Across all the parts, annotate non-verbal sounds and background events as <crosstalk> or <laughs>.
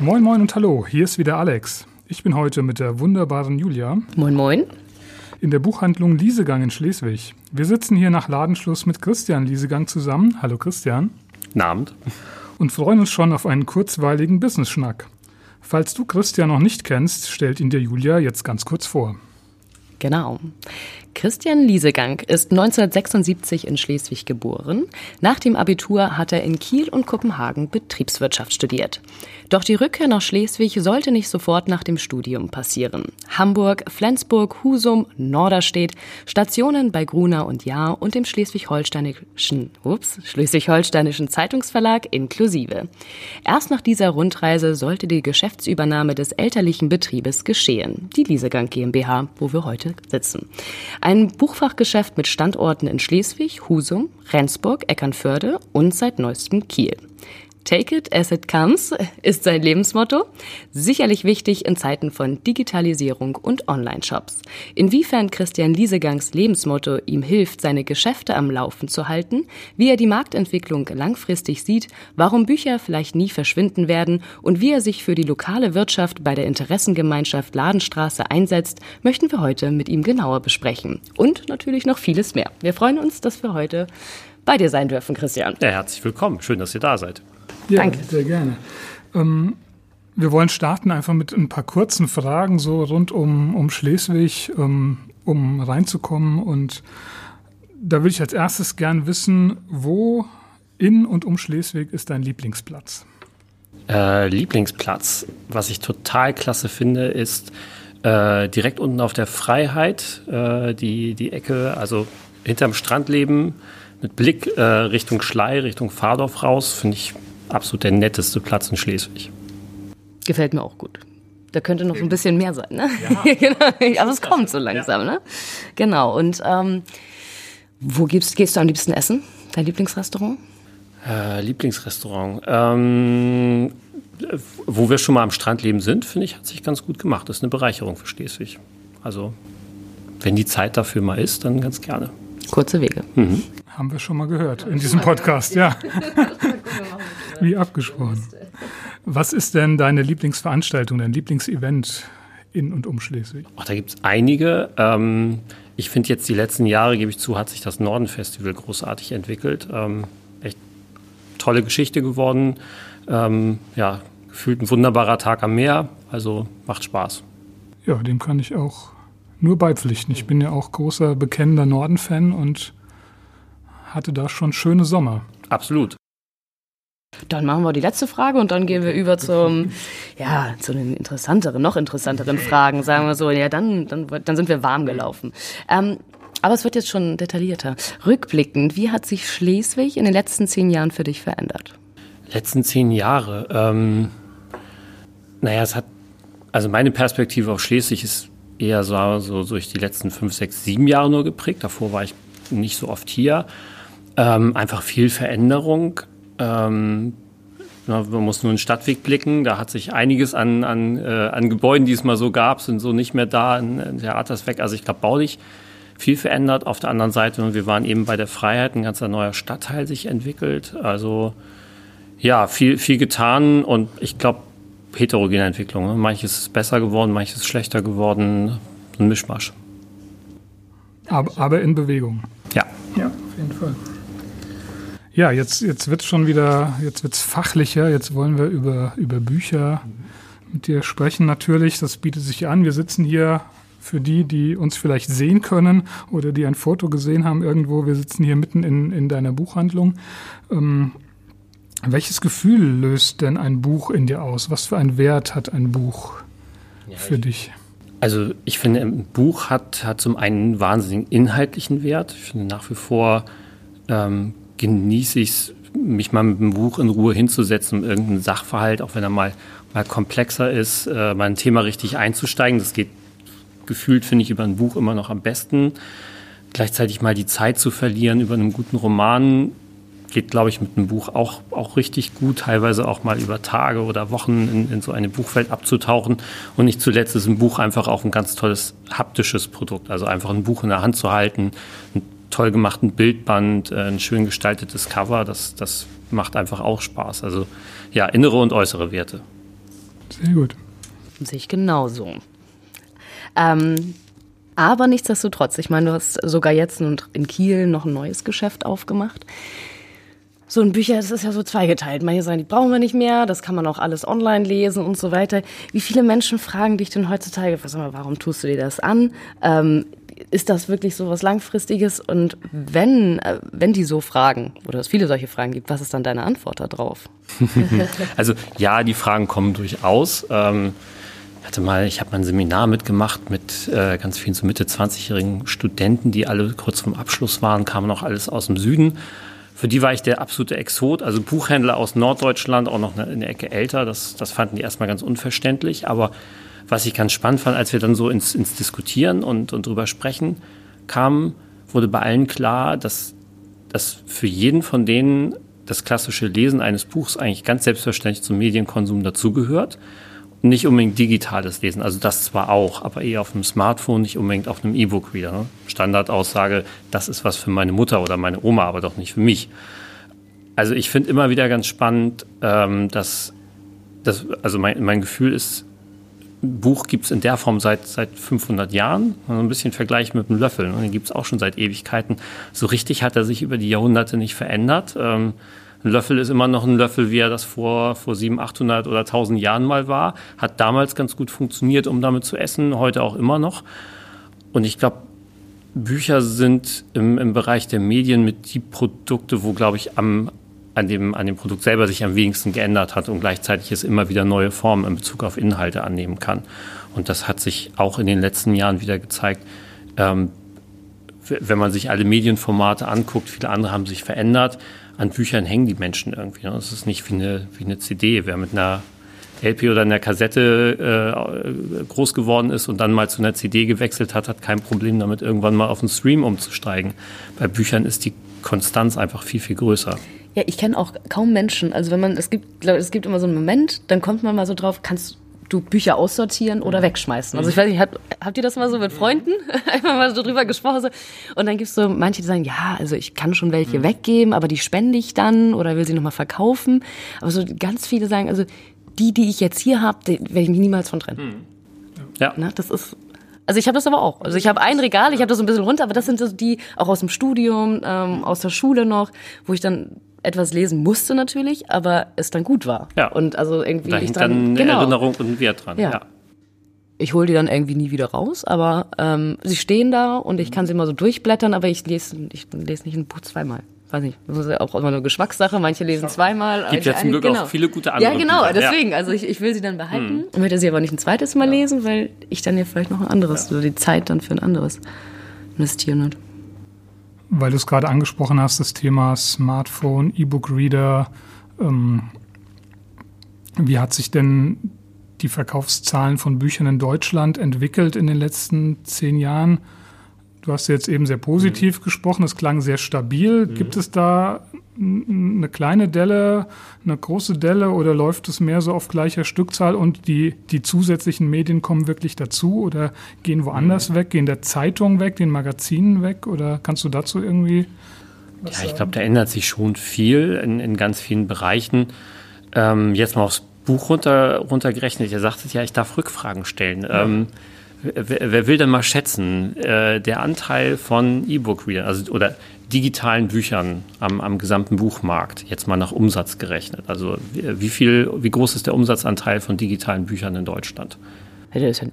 Moin Moin und Hallo, hier ist wieder Alex. Ich bin heute mit der wunderbaren Julia. Moin Moin. In der Buchhandlung Liesegang in Schleswig. Wir sitzen hier nach Ladenschluss mit Christian Liesegang zusammen. Hallo Christian. Guten Abend. Und freuen uns schon auf einen kurzweiligen Business-Schnack. Falls du Christian noch nicht kennst, stellt ihn dir Julia jetzt ganz kurz vor. Genau. Christian Liesegang ist 1976 in Schleswig geboren. Nach dem Abitur hat er in Kiel und Kopenhagen Betriebswirtschaft studiert. Doch die Rückkehr nach Schleswig sollte nicht sofort nach dem Studium passieren. Hamburg, Flensburg, Husum, Norderstedt, Stationen bei Gruner und Jahr und dem schleswig-holsteinischen, schleswig-holsteinischen Zeitungsverlag inklusive. Erst nach dieser Rundreise sollte die Geschäftsübernahme des elterlichen Betriebes geschehen, die Liesegang GmbH, wo wir heute sitzen. Ein Buchfachgeschäft mit Standorten in Schleswig, Husum, Rendsburg, Eckernförde und seit neuestem Kiel. Take it as it comes ist sein Lebensmotto. Sicherlich wichtig in Zeiten von Digitalisierung und Online-Shops. Inwiefern Christian Liesegangs Lebensmotto ihm hilft, seine Geschäfte am Laufen zu halten, wie er die Marktentwicklung langfristig sieht, warum Bücher vielleicht nie verschwinden werden und wie er sich für die lokale Wirtschaft bei der Interessengemeinschaft Ladenstraße einsetzt, möchten wir heute mit ihm genauer besprechen. Und natürlich noch vieles mehr. Wir freuen uns, dass wir heute bei dir sein dürfen, Christian. Ja, herzlich willkommen. Schön, dass ihr da seid. Ja, Danke. sehr gerne. Ähm, wir wollen starten einfach mit ein paar kurzen Fragen so rund um, um Schleswig, ähm, um reinzukommen. Und da würde ich als erstes gern wissen, wo in und um Schleswig ist dein Lieblingsplatz? Äh, Lieblingsplatz, was ich total klasse finde, ist äh, direkt unten auf der Freiheit, äh, die, die Ecke, also hinterm Strandleben mit Blick äh, Richtung Schlei, Richtung Fahrdorf raus, finde ich absolut der netteste Platz in Schleswig. Gefällt mir auch gut. Da könnte noch ein bisschen mehr sein, ne? Ja. <laughs> genau. Aber es kommt so langsam, ja. ne? Genau. Und ähm, wo gehst, gehst du am liebsten essen? Dein Lieblingsrestaurant? Äh, Lieblingsrestaurant. Ähm, wo wir schon mal am Strandleben sind, finde ich, hat sich ganz gut gemacht. Das ist eine Bereicherung für Schleswig. Also, wenn die Zeit dafür mal ist, dann ganz gerne. Kurze Wege. Mhm. Haben wir schon mal gehört in diesem Podcast, ja. <laughs> <laughs> Wie abgesprochen. Was ist denn deine Lieblingsveranstaltung, dein Lieblingsevent in und um Schleswig? Ach, da gibt es einige. Ähm, ich finde jetzt die letzten Jahre, gebe ich zu, hat sich das Norden-Festival großartig entwickelt. Ähm, echt tolle Geschichte geworden. Ähm, ja, gefühlt ein wunderbarer Tag am Meer. Also macht Spaß. Ja, dem kann ich auch nur beipflichten. Ich bin ja auch großer, bekennender Norden-Fan und hatte da schon schöne Sommer. Absolut. Dann machen wir die letzte Frage und dann gehen wir über zum, <laughs> ja, zu den interessanteren, noch interessanteren Fragen, sagen wir so. Ja, dann, dann, dann sind wir warm gelaufen. Ähm, aber es wird jetzt schon detaillierter. Rückblickend, wie hat sich Schleswig in den letzten zehn Jahren für dich verändert? Letzten zehn Jahre. Ähm, naja, es hat, also meine Perspektive auf Schleswig ist eher so, so durch die letzten fünf, sechs, sieben Jahre nur geprägt. Davor war ich nicht so oft hier. Ähm, einfach viel Veränderung. Ähm, man muss nur in den Stadtweg blicken. Da hat sich einiges an, an, äh, an Gebäuden, die es mal so gab, sind so nicht mehr da. In, in Theatersweg. Also ich glaube, baulich viel verändert. Auf der anderen Seite, wir waren eben bei der Freiheit, ein ganzer neuer Stadtteil sich entwickelt. Also ja, viel, viel getan und ich glaube, heterogene Entwicklung. Ne? Manches ist besser geworden, manches ist schlechter geworden. Ein Mischmasch. Aber, aber in Bewegung. Ja. Ja, auf jeden Fall. Ja, jetzt, jetzt wird es schon wieder, jetzt wird es fachlicher. Jetzt wollen wir über, über Bücher mit dir sprechen. Natürlich, das bietet sich an. Wir sitzen hier für die, die uns vielleicht sehen können oder die ein Foto gesehen haben irgendwo. Wir sitzen hier mitten in, in deiner Buchhandlung. Ähm, welches Gefühl löst denn ein Buch in dir aus? Was für einen Wert hat ein Buch für ich, dich? Also ich finde, ein Buch hat, hat zum einen einen wahnsinnigen inhaltlichen Wert. Ich finde nach wie vor ähm, genieße ich es mich mal mit dem Buch in Ruhe hinzusetzen, um irgendeinen Sachverhalt, auch wenn er mal, mal komplexer ist, äh, mal ein Thema richtig einzusteigen. Das geht gefühlt, finde ich, über ein Buch immer noch am besten. Gleichzeitig mal die Zeit zu verlieren über einen guten Roman geht, glaube ich, mit einem Buch auch, auch richtig gut, teilweise auch mal über Tage oder Wochen in, in so eine Buchwelt abzutauchen. Und nicht zuletzt ist ein Buch einfach auch ein ganz tolles haptisches Produkt. Also einfach ein Buch in der Hand zu halten, einen toll gemachten Bildband, äh, ein schön gestaltetes Cover, das, das macht einfach auch Spaß. Also ja, innere und äußere Werte. Sehr gut. Sehe ich genauso. Ähm, aber nichtsdestotrotz, ich meine, du hast sogar jetzt in Kiel noch ein neues Geschäft aufgemacht so ein Bücher, das ist ja so zweigeteilt. Manche sagen, die brauchen wir nicht mehr, das kann man auch alles online lesen und so weiter. Wie viele Menschen fragen dich denn heutzutage, was warum tust du dir das an? Ähm, ist das wirklich so was Langfristiges? Und wenn, äh, wenn die so fragen, oder es viele solche Fragen gibt, was ist dann deine Antwort darauf? <laughs> also ja, die Fragen kommen durchaus. Ähm hatte mal, ich habe mal ein Seminar mitgemacht mit äh, ganz vielen so Mitte 20-jährigen Studenten, die alle kurz vorm Abschluss waren, kamen auch alles aus dem Süden für die war ich der absolute Exot, also Buchhändler aus Norddeutschland, auch noch eine, Ecke älter. Das, das fanden die erstmal ganz unverständlich. Aber was ich ganz spannend fand, als wir dann so ins, ins Diskutieren und, und drüber sprechen kamen, wurde bei allen klar, dass, dass für jeden von denen das klassische Lesen eines Buchs eigentlich ganz selbstverständlich zum Medienkonsum dazugehört nicht unbedingt digitales Lesen, also das zwar auch, aber eher auf einem Smartphone, nicht unbedingt auf einem E-Book-Reader. Ne? Standardaussage, das ist was für meine Mutter oder meine Oma, aber doch nicht für mich. Also ich finde immer wieder ganz spannend, ähm, dass, dass also mein, mein Gefühl ist, Buch gibt es in der Form seit, seit 500 Jahren. Also ein bisschen Vergleich mit einem Löffel. Ne? Den gibt es auch schon seit Ewigkeiten. So richtig hat er sich über die Jahrhunderte nicht verändert. Ähm, ein Löffel ist immer noch ein Löffel, wie er das vor, vor 700, 800 oder 1000 Jahren mal war. Hat damals ganz gut funktioniert, um damit zu essen, heute auch immer noch. Und ich glaube, Bücher sind im, im Bereich der Medien mit die Produkte, wo, glaube ich, am, an, dem, an dem Produkt selber sich am wenigsten geändert hat und gleichzeitig es immer wieder neue Formen in Bezug auf Inhalte annehmen kann. Und das hat sich auch in den letzten Jahren wieder gezeigt. Ähm, wenn man sich alle Medienformate anguckt, viele andere haben sich verändert an Büchern hängen die Menschen irgendwie. Ne? Es ist nicht wie eine, wie eine CD. Wer mit einer LP oder einer Kassette äh, groß geworden ist und dann mal zu einer CD gewechselt hat, hat kein Problem damit, irgendwann mal auf den Stream umzusteigen. Bei Büchern ist die Konstanz einfach viel, viel größer. Ja, ich kenne auch kaum Menschen. Also wenn man, es gibt, glaub, es gibt immer so einen Moment, dann kommt man mal so drauf, kannst du Bücher aussortieren oder wegschmeißen. Also ich weiß nicht, habt, habt ihr das mal so mit Freunden <laughs> einfach mal so drüber gesprochen? So. Und dann gibt es so manche, die sagen, ja, also ich kann schon welche mhm. weggeben, aber die spende ich dann oder will sie nochmal verkaufen. Aber so ganz viele sagen, also die, die ich jetzt hier habe, werde ich mich niemals von trennen. Mhm. Ja. Na, das ist also ich habe das aber auch. Also ich habe ein Regal, ich habe das so ein bisschen runter, aber das sind so die auch aus dem Studium, ähm, aus der Schule noch, wo ich dann etwas lesen musste natürlich, aber es dann gut war. Ja. Und also irgendwie. Da hängt dann eine genau. Erinnerung und ein Wert dran. Ja. ja. Ich hole die dann irgendwie nie wieder raus, aber ähm, sie stehen da und ich kann sie mal so durchblättern, aber ich lese, ich lese nicht ein Buch zweimal. Weiß nicht, das ist ja auch immer eine Geschmackssache. Manche lesen zweimal. Gibt ja zum Glück genau. auch viele gute andere. Ja, genau, Bücher. deswegen. Also ich, ich will sie dann behalten. Mhm. Möchte sie aber nicht ein zweites Mal ja. lesen, weil ich dann ja vielleicht noch ein anderes, ja. oder die Zeit dann für ein anderes investieren würde weil du es gerade angesprochen hast, das Thema Smartphone, E-Book-Reader. Ähm, wie hat sich denn die Verkaufszahlen von Büchern in Deutschland entwickelt in den letzten zehn Jahren? Du hast jetzt eben sehr positiv mhm. gesprochen, es klang sehr stabil. Mhm. Gibt es da eine kleine Delle, eine große Delle oder läuft es mehr so auf gleicher Stückzahl und die, die zusätzlichen Medien kommen wirklich dazu oder gehen woanders mhm. weg, gehen der Zeitung weg, den Magazinen weg oder kannst du dazu irgendwie Ja, ich glaube, da ändert sich schon viel in, in ganz vielen Bereichen. Ähm, jetzt mal aufs Buch runter, runtergerechnet. Ihr sagtet ja, ich darf Rückfragen stellen. Ja. Ähm, wer, wer, will denn mal schätzen, äh, der Anteil von E-Book-Readern, also oder digitalen Büchern am, am gesamten Buchmarkt, jetzt mal nach Umsatz gerechnet. Also wie viel, wie groß ist der Umsatzanteil von digitalen Büchern in Deutschland? Ja, der ist ja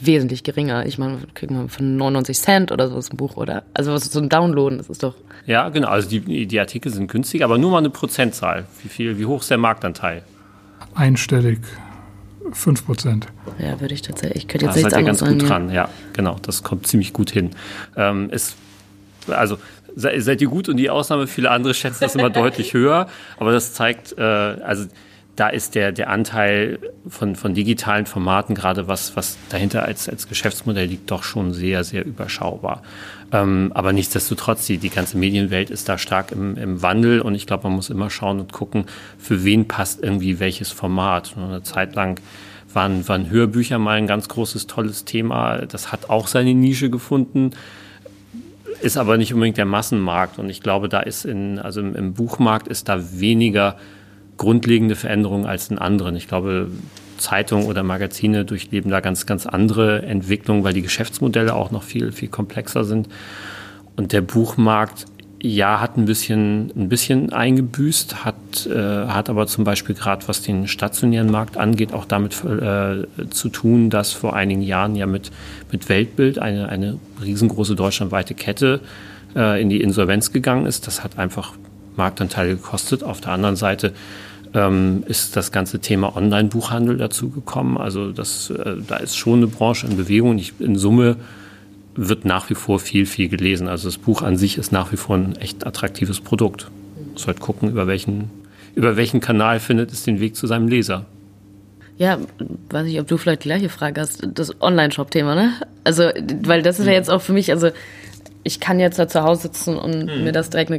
wesentlich geringer. Ich meine, kriegt man von 99 Cent oder so ein Buch, oder? Also was ist so ein Downloaden, das ist doch. Ja, genau. Also die, die Artikel sind günstig, aber nur mal eine Prozentzahl. Wie viel, wie hoch ist der Marktanteil? Einstellig. 5 Prozent. Ja, würde ich tatsächlich. Ich könnte jetzt da seid ihr ganz gut dran, ja, genau. Das kommt ziemlich gut hin. Ähm, ist, also seid ihr gut und die Ausnahme. Viele andere schätzen das immer <laughs> deutlich höher. Aber das zeigt, äh, also da ist der, der Anteil von, von digitalen Formaten, gerade was, was dahinter als, als Geschäftsmodell liegt, doch schon sehr, sehr überschaubar. Ähm, aber nichtsdestotrotz, die, die ganze Medienwelt ist da stark im, im Wandel und ich glaube, man muss immer schauen und gucken, für wen passt irgendwie welches Format. Eine Zeit lang waren, waren Hörbücher mal ein ganz großes, tolles Thema. Das hat auch seine Nische gefunden ist aber nicht unbedingt der Massenmarkt. Und ich glaube, da ist in, also im, im Buchmarkt ist da weniger grundlegende Veränderungen als in anderen. Ich glaube, Zeitungen oder Magazine durchleben da ganz, ganz andere Entwicklungen, weil die Geschäftsmodelle auch noch viel, viel komplexer sind. Und der Buchmarkt, ja, hat ein bisschen, ein bisschen eingebüßt, hat, äh, hat aber zum Beispiel gerade was den stationären Markt angeht, auch damit äh, zu tun, dass vor einigen Jahren ja mit, mit Weltbild eine, eine riesengroße deutschlandweite Kette äh, in die Insolvenz gegangen ist. Das hat einfach Marktanteile gekostet. Auf der anderen Seite ähm, ist das ganze Thema Online-Buchhandel dazugekommen. Also das, äh, da ist schon eine Branche in Bewegung. Ich, in Summe wird nach wie vor viel, viel gelesen. Also das Buch an sich ist nach wie vor ein echt attraktives Produkt. Muss halt gucken, über welchen, über welchen Kanal findet es den Weg zu seinem Leser. Ja, weiß nicht, ob du vielleicht die gleiche Frage hast. Das Online-Shop-Thema, ne? Also, weil das ist ja jetzt auch für mich, also ich kann jetzt da zu Hause sitzen und mhm. mir das direkt,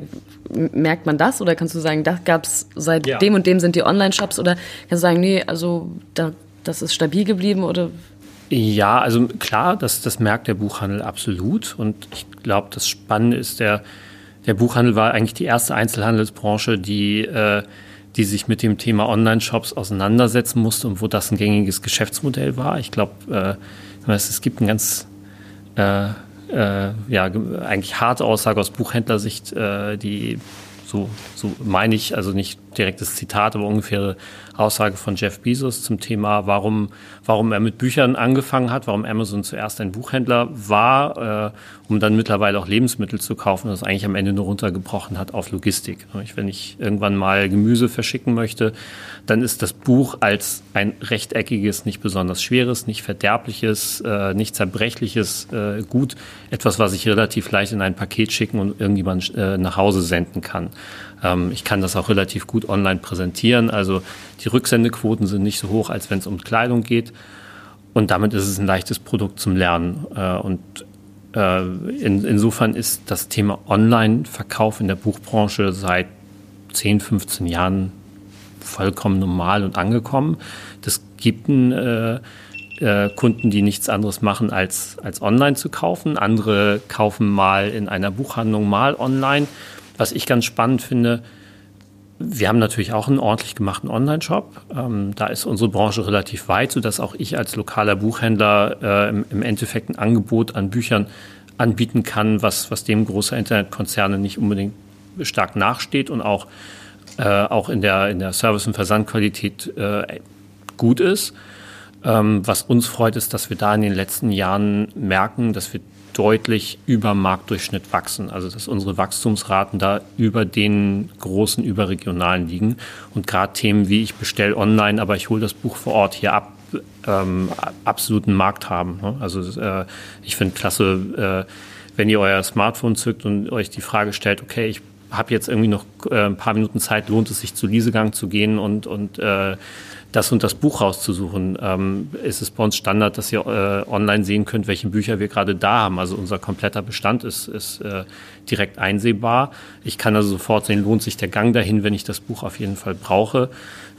merkt man das? Oder kannst du sagen, da gab es seit ja. dem und dem sind die Online-Shops? Oder kannst du sagen, nee, also da, das ist stabil geblieben oder? Ja, also klar, das, das merkt der Buchhandel absolut. Und ich glaube, das Spannende ist, der, der Buchhandel war eigentlich die erste Einzelhandelsbranche, die, äh, die sich mit dem Thema Online-Shops auseinandersetzen musste und wo das ein gängiges Geschäftsmodell war. Ich glaube, äh, es gibt ein ganz äh, äh, ja, eigentlich harte Aussage aus Buchhändlersicht, äh, die so, so meine ich, also nicht direktes Zitat, aber ungefähre Aussage von Jeff Bezos zum Thema, warum, warum er mit Büchern angefangen hat, warum Amazon zuerst ein Buchhändler war, äh, um dann mittlerweile auch Lebensmittel zu kaufen und das eigentlich am Ende nur runtergebrochen hat auf Logistik. Wenn ich irgendwann mal Gemüse verschicken möchte, dann ist das Buch als ein rechteckiges, nicht besonders schweres, nicht verderbliches, äh, nicht zerbrechliches äh, Gut, etwas, was ich relativ leicht in ein Paket schicken und irgendjemand äh, nach Hause senden kann. Ähm, ich kann das auch relativ gut online präsentieren. Also die Rücksendequoten sind nicht so hoch, als wenn es um Kleidung geht. Und damit ist es ein leichtes Produkt zum Lernen. Äh, und äh, in, insofern ist das Thema Online-Verkauf in der Buchbranche seit 10, 15 Jahren vollkommen normal und angekommen. Das gibt einen, äh, äh, Kunden, die nichts anderes machen, als, als online zu kaufen. Andere kaufen mal in einer Buchhandlung, mal online. Was ich ganz spannend finde, wir haben natürlich auch einen ordentlich gemachten Online-Shop. Ähm, da ist unsere Branche relativ weit, sodass auch ich als lokaler Buchhändler äh, im, im, Endeffekt ein Angebot an Büchern anbieten kann, was, was dem großer Internetkonzerne nicht unbedingt stark nachsteht und auch, äh, auch in der, in der Service- und Versandqualität äh, gut ist. Ähm, was uns freut, ist, dass wir da in den letzten Jahren merken, dass wir deutlich über Marktdurchschnitt wachsen. Also dass unsere Wachstumsraten da über den großen überregionalen liegen. Und gerade Themen wie ich bestelle online, aber ich hole das Buch vor Ort hier ab, ähm, absoluten Markt haben. Ne? Also äh, ich finde klasse, äh, wenn ihr euer Smartphone zückt und euch die Frage stellt, okay, ich habe jetzt irgendwie noch äh, ein paar Minuten Zeit, lohnt es sich zu Liesegang zu gehen und, und äh, das und das Buch rauszusuchen. Ähm, ist es bei uns Standard, dass ihr äh, online sehen könnt, welche Bücher wir gerade da haben. Also unser kompletter Bestand ist, ist äh, direkt einsehbar. Ich kann also sofort sehen, lohnt sich der Gang dahin, wenn ich das Buch auf jeden Fall brauche.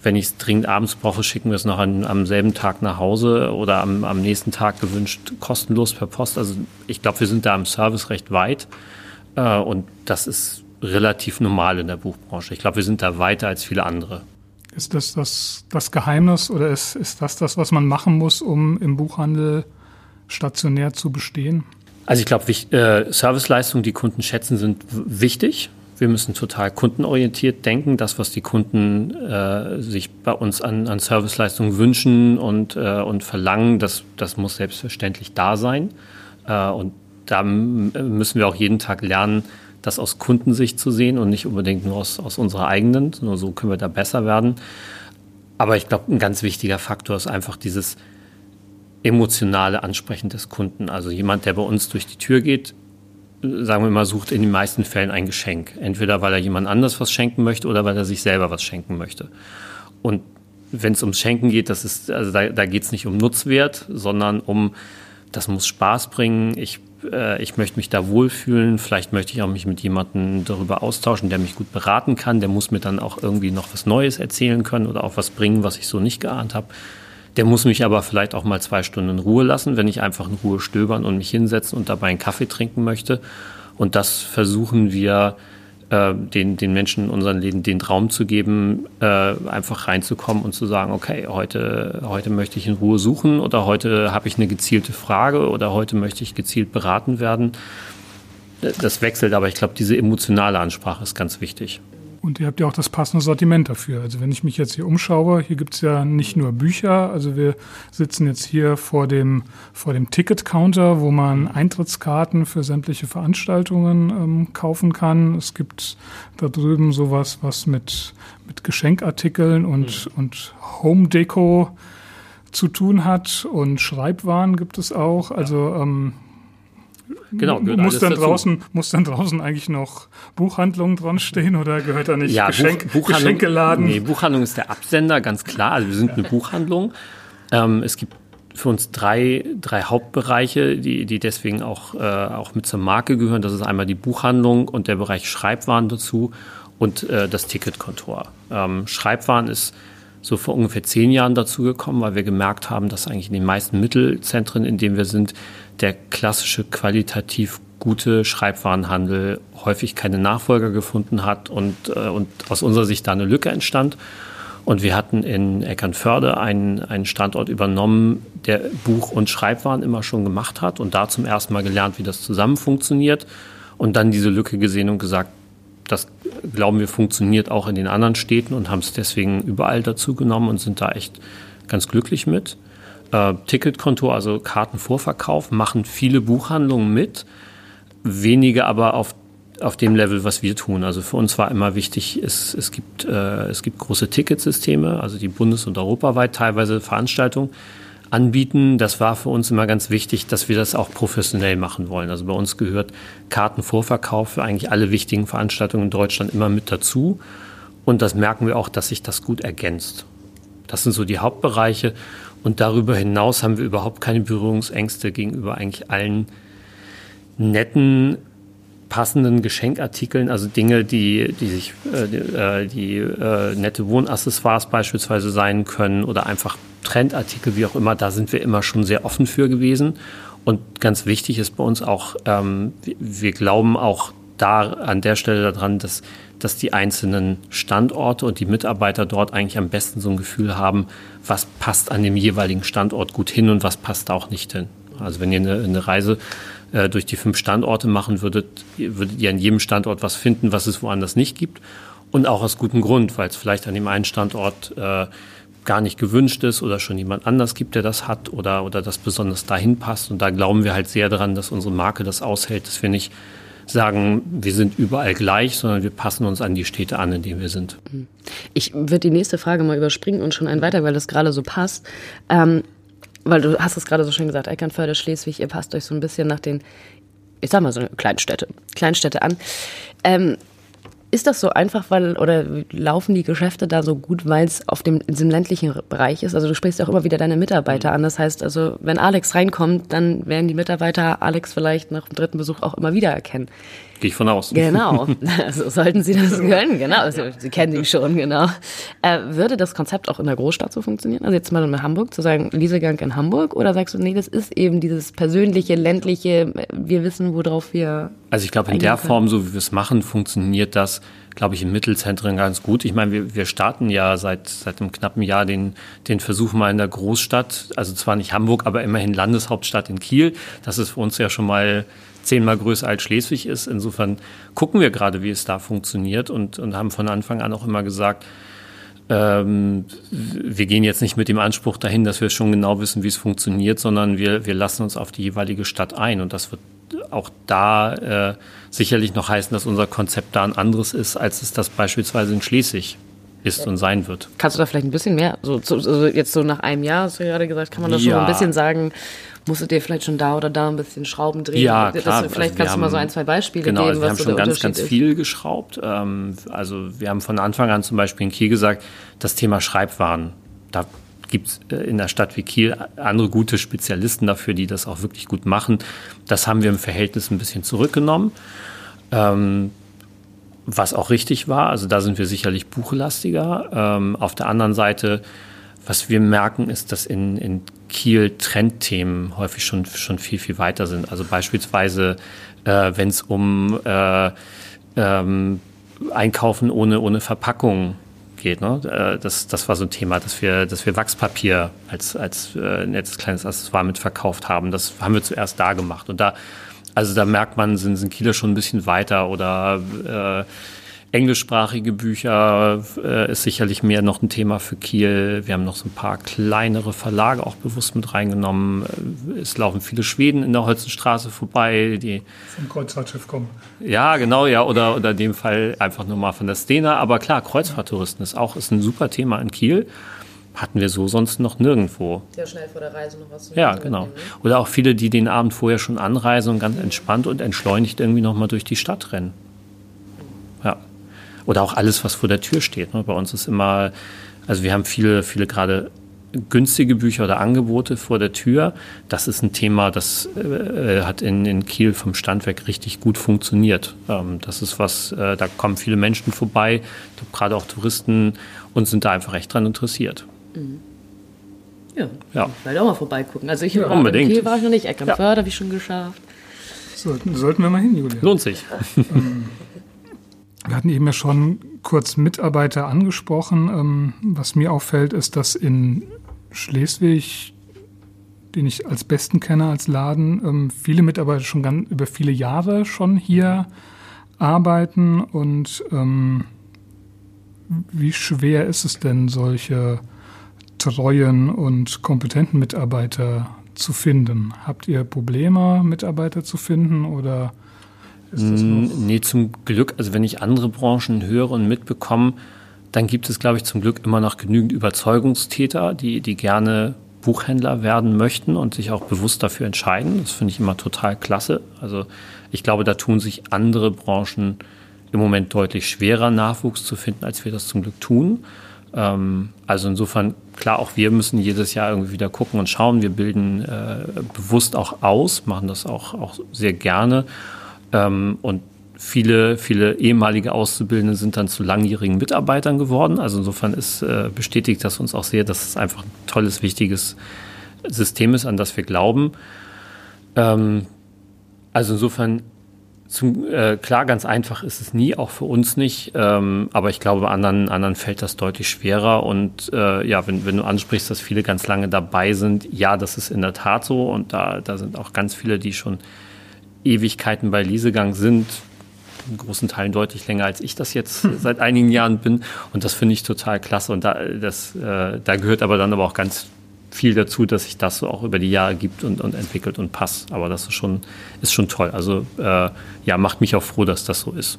Wenn ich es dringend abends brauche, schicken wir es noch an, am selben Tag nach Hause oder am, am nächsten Tag gewünscht kostenlos per Post. Also ich glaube, wir sind da im Service recht weit. Äh, und das ist relativ normal in der Buchbranche. Ich glaube, wir sind da weiter als viele andere. Ist das das, das Geheimnis oder ist, ist das das, was man machen muss, um im Buchhandel stationär zu bestehen? Also ich glaube, äh, Serviceleistungen, die Kunden schätzen, sind wichtig. Wir müssen total kundenorientiert denken. Das, was die Kunden äh, sich bei uns an, an Serviceleistungen wünschen und, äh, und verlangen, das, das muss selbstverständlich da sein. Äh, und da müssen wir auch jeden Tag lernen, das aus Kundensicht zu sehen und nicht unbedingt nur aus, aus unserer eigenen. Nur so können wir da besser werden. Aber ich glaube, ein ganz wichtiger Faktor ist einfach dieses emotionale Ansprechen des Kunden. Also jemand, der bei uns durch die Tür geht, sagen wir mal, sucht in den meisten Fällen ein Geschenk. Entweder weil er jemand anders was schenken möchte oder weil er sich selber was schenken möchte. Und wenn es ums Schenken geht, das ist, also da, da geht es nicht um Nutzwert, sondern um, das muss Spaß bringen. Ich, äh, ich möchte mich da wohlfühlen. Vielleicht möchte ich auch mich mit jemandem darüber austauschen, der mich gut beraten kann. Der muss mir dann auch irgendwie noch was Neues erzählen können oder auch was bringen, was ich so nicht geahnt habe. Der muss mich aber vielleicht auch mal zwei Stunden in Ruhe lassen, wenn ich einfach in Ruhe stöbern und mich hinsetzen und dabei einen Kaffee trinken möchte. Und das versuchen wir äh, den, den Menschen in unseren Läden den Traum zu geben, äh, einfach reinzukommen und zu sagen, okay, heute, heute möchte ich in Ruhe suchen oder heute habe ich eine gezielte Frage oder heute möchte ich gezielt beraten werden. Das wechselt, aber ich glaube, diese emotionale Ansprache ist ganz wichtig. Und ihr habt ja auch das passende Sortiment dafür. Also wenn ich mich jetzt hier umschaue, hier gibt es ja nicht nur Bücher, also wir sitzen jetzt hier vor dem, vor dem Ticket-Counter, wo man Eintrittskarten für sämtliche Veranstaltungen ähm, kaufen kann. Es gibt da drüben sowas, was mit, mit Geschenkartikeln und, mhm. und Home-Deko zu tun hat und Schreibwaren gibt es auch. Also ähm, Genau, muss dann draußen muss dann draußen eigentlich noch Buchhandlung dran stehen oder gehört da nicht ja, Geschenk, Buch, Geschenkeladen? Nee, Buchhandlung ist der Absender, ganz klar. Also wir sind eine Buchhandlung. Ähm, es gibt für uns drei, drei Hauptbereiche, die, die deswegen auch, äh, auch mit zur Marke gehören. Das ist einmal die Buchhandlung und der Bereich Schreibwaren dazu und äh, das Ticketkontor. Ähm, Schreibwaren ist so vor ungefähr zehn Jahren dazugekommen, weil wir gemerkt haben, dass eigentlich in den meisten Mittelzentren, in denen wir sind, der klassische qualitativ gute Schreibwarenhandel häufig keine Nachfolger gefunden hat und, äh, und aus unserer Sicht da eine Lücke entstand. Und wir hatten in Eckernförde einen, einen Standort übernommen, der Buch- und Schreibwaren immer schon gemacht hat und da zum ersten Mal gelernt, wie das zusammen funktioniert und dann diese Lücke gesehen und gesagt, das glauben wir funktioniert auch in den anderen Städten und haben es deswegen überall dazu genommen und sind da echt ganz glücklich mit äh, Ticketkonto, also Kartenvorverkauf, machen viele Buchhandlungen mit, wenige aber auf auf dem Level, was wir tun. Also für uns war immer wichtig, es, es, gibt, äh, es gibt große Ticketsysteme, also die bundes- und europaweit teilweise Veranstaltungen anbieten. Das war für uns immer ganz wichtig, dass wir das auch professionell machen wollen. Also bei uns gehört Kartenvorverkauf für eigentlich alle wichtigen Veranstaltungen in Deutschland immer mit dazu. Und das merken wir auch, dass sich das gut ergänzt. Das sind so die Hauptbereiche. Und darüber hinaus haben wir überhaupt keine Berührungsängste gegenüber eigentlich allen netten, passenden Geschenkartikeln, also Dinge, die, die sich, äh, äh, die äh, nette Wohnaccessoires beispielsweise sein können oder einfach Trendartikel, wie auch immer. Da sind wir immer schon sehr offen für gewesen. Und ganz wichtig ist bei uns auch, ähm, wir glauben auch da an der Stelle daran, dass dass die einzelnen Standorte und die Mitarbeiter dort eigentlich am besten so ein Gefühl haben, was passt an dem jeweiligen Standort gut hin und was passt auch nicht hin. Also wenn ihr eine, eine Reise äh, durch die fünf Standorte machen würdet, würdet ihr an jedem Standort was finden, was es woanders nicht gibt. Und auch aus gutem Grund, weil es vielleicht an dem einen Standort äh, gar nicht gewünscht ist oder schon jemand anders gibt, der das hat oder, oder das besonders dahin passt. Und da glauben wir halt sehr daran, dass unsere Marke das aushält, dass wir nicht sagen, wir sind überall gleich, sondern wir passen uns an die Städte an, in denen wir sind. Ich würde die nächste Frage mal überspringen und schon ein weiter, weil das gerade so passt. Ähm, weil du hast es gerade so schön gesagt, Eckernförde, Schleswig, ihr passt euch so ein bisschen nach den, ich sag mal so Kleinstädte, Kleinstädte an. Ähm, ist das so einfach, weil oder laufen die Geschäfte da so gut, weil es auf dem in diesem ländlichen Bereich ist? Also du sprichst ja auch immer wieder deine Mitarbeiter an. Das heißt, also wenn Alex reinkommt, dann werden die Mitarbeiter Alex vielleicht nach dem dritten Besuch auch immer wieder erkennen. Gehe ich von aus. Genau. <laughs> Also sollten Sie das können, genau. Also, Sie kennen ihn schon, genau. Äh, würde das Konzept auch in der Großstadt so funktionieren? Also jetzt mal in Hamburg zu sagen, Liesegang in Hamburg? Oder sagst du, nee, das ist eben dieses persönliche, ländliche, wir wissen, worauf wir. Also ich glaube, in der können. Form, so wie wir es machen, funktioniert das, glaube ich, in Mittelzentren ganz gut. Ich meine, wir, wir starten ja seit, seit einem knappen Jahr den, den Versuch mal in der Großstadt, also zwar nicht Hamburg, aber immerhin Landeshauptstadt in Kiel. Das ist für uns ja schon mal zehnmal größer als Schleswig ist. Insofern gucken wir gerade, wie es da funktioniert und, und haben von Anfang an auch immer gesagt, ähm, wir gehen jetzt nicht mit dem Anspruch dahin, dass wir schon genau wissen, wie es funktioniert, sondern wir, wir lassen uns auf die jeweilige Stadt ein. Und das wird auch da äh, sicherlich noch heißen, dass unser Konzept da ein anderes ist, als es das beispielsweise in Schleswig ist und sein wird. Kannst du da vielleicht ein bisschen mehr, so, so, so jetzt so nach einem Jahr, hast du gerade gesagt, kann man das ja. schon ein bisschen sagen, musstet ihr vielleicht schon da oder da ein bisschen Schrauben drehen? Ja, klar. Das, vielleicht also kannst du mal so ein, zwei Beispiele genau, geben, also wir haben schon ganz, ganz viel geschraubt. Ähm, also wir haben von Anfang an zum Beispiel in Kiel gesagt, das Thema Schreibwaren, da gibt es äh, in der Stadt wie Kiel andere gute Spezialisten dafür, die das auch wirklich gut machen. Das haben wir im Verhältnis ein bisschen zurückgenommen. Ähm, was auch richtig war. Also da sind wir sicherlich buchlastiger. Ähm, auf der anderen Seite, was wir merken, ist, dass in, in Kiel Trendthemen häufig schon, schon viel, viel weiter sind. Also beispielsweise, äh, wenn es um äh, ähm, Einkaufen ohne, ohne Verpackung geht. Ne? Äh, das, das war so ein Thema, dass wir, dass wir Wachspapier als, als äh, nettes kleines Accessoire mit verkauft haben. Das haben wir zuerst da gemacht. Und da also da merkt man, sind, sind Kieler schon ein bisschen weiter oder äh, englischsprachige Bücher äh, ist sicherlich mehr noch ein Thema für Kiel. Wir haben noch so ein paar kleinere Verlage auch bewusst mit reingenommen. Äh, es laufen viele Schweden in der Holzenstraße vorbei, die vom Kreuzfahrtschiff kommen. Ja, genau, ja, oder oder in dem Fall einfach nur mal von der Stena. Aber klar, Kreuzfahrttouristen ist auch ist ein super Thema in Kiel hatten wir so sonst noch nirgendwo. Ja, schnell vor der Reise noch was. Ja, genau. Ne? Oder auch viele, die den Abend vorher schon anreisen und ganz entspannt und entschleunigt irgendwie nochmal durch die Stadt rennen. Ja. Oder auch alles, was vor der Tür steht. Ne? Bei uns ist immer, also wir haben viele, viele gerade günstige Bücher oder Angebote vor der Tür. Das ist ein Thema, das äh, hat in, in Kiel vom Stand weg richtig gut funktioniert. Ähm, das ist was, äh, da kommen viele Menschen vorbei, gerade auch Touristen und sind da einfach recht dran interessiert. Mhm. Ja, ja. vielleicht auch mal vorbeigucken. Also ich ja, unbedingt. Kiel war ich noch nicht, Eckernförde ja. habe ich schon geschafft. Sollten, sollten wir mal hin, Julia. Lohnt sich. <laughs> Ähm, wir hatten eben ja schon kurz Mitarbeiter angesprochen. Ähm, was mir auffällt, ist, dass in Schleswig, den ich als besten kenne als Laden, ähm, viele Mitarbeiter schon ganz, über viele Jahre schon hier arbeiten. Und ähm, wie schwer ist es denn, solche treuen und kompetenten Mitarbeiter zu finden? Habt ihr Probleme, Mitarbeiter zu finden oder ist das noch? Nee, zum Glück. Also wenn ich andere Branchen höre und mitbekomme, dann gibt es, glaube ich, zum Glück immer noch genügend Überzeugungstäter, die, die gerne Buchhändler werden möchten und sich auch bewusst dafür entscheiden. Das finde ich immer total klasse. Also ich glaube, da tun sich andere Branchen im Moment deutlich schwerer, Nachwuchs zu finden, als wir das zum Glück tun. Ähm, also insofern, klar, auch wir müssen jedes Jahr irgendwie wieder gucken und schauen. Wir bilden äh, bewusst auch aus, machen das auch, auch sehr gerne. Ähm, und viele, viele ehemalige Auszubildende sind dann zu langjährigen Mitarbeitern geworden. Also insofern ist, äh, bestätigt das uns auch sehr, dass es einfach ein tolles, wichtiges System ist, an das wir glauben. Ähm, also insofern zum, äh, klar, ganz einfach ist es nie, auch für uns nicht. Ähm, aber ich glaube, anderen, anderen fällt das deutlich schwerer. Und äh, ja, wenn, wenn du ansprichst, dass viele ganz lange dabei sind, ja, das ist in der Tat so. Und da, da sind auch ganz viele, die schon Ewigkeiten bei Liesegang sind. In großen Teilen deutlich länger, als ich das jetzt seit einigen Jahren bin. Und das finde ich total klasse. Und da, das, äh, da gehört aber dann aber auch ganz viel dazu, dass sich das so auch über die Jahre gibt und, und entwickelt und passt. Aber das ist schon, ist schon toll. Also äh, ja, macht mich auch froh, dass das so ist.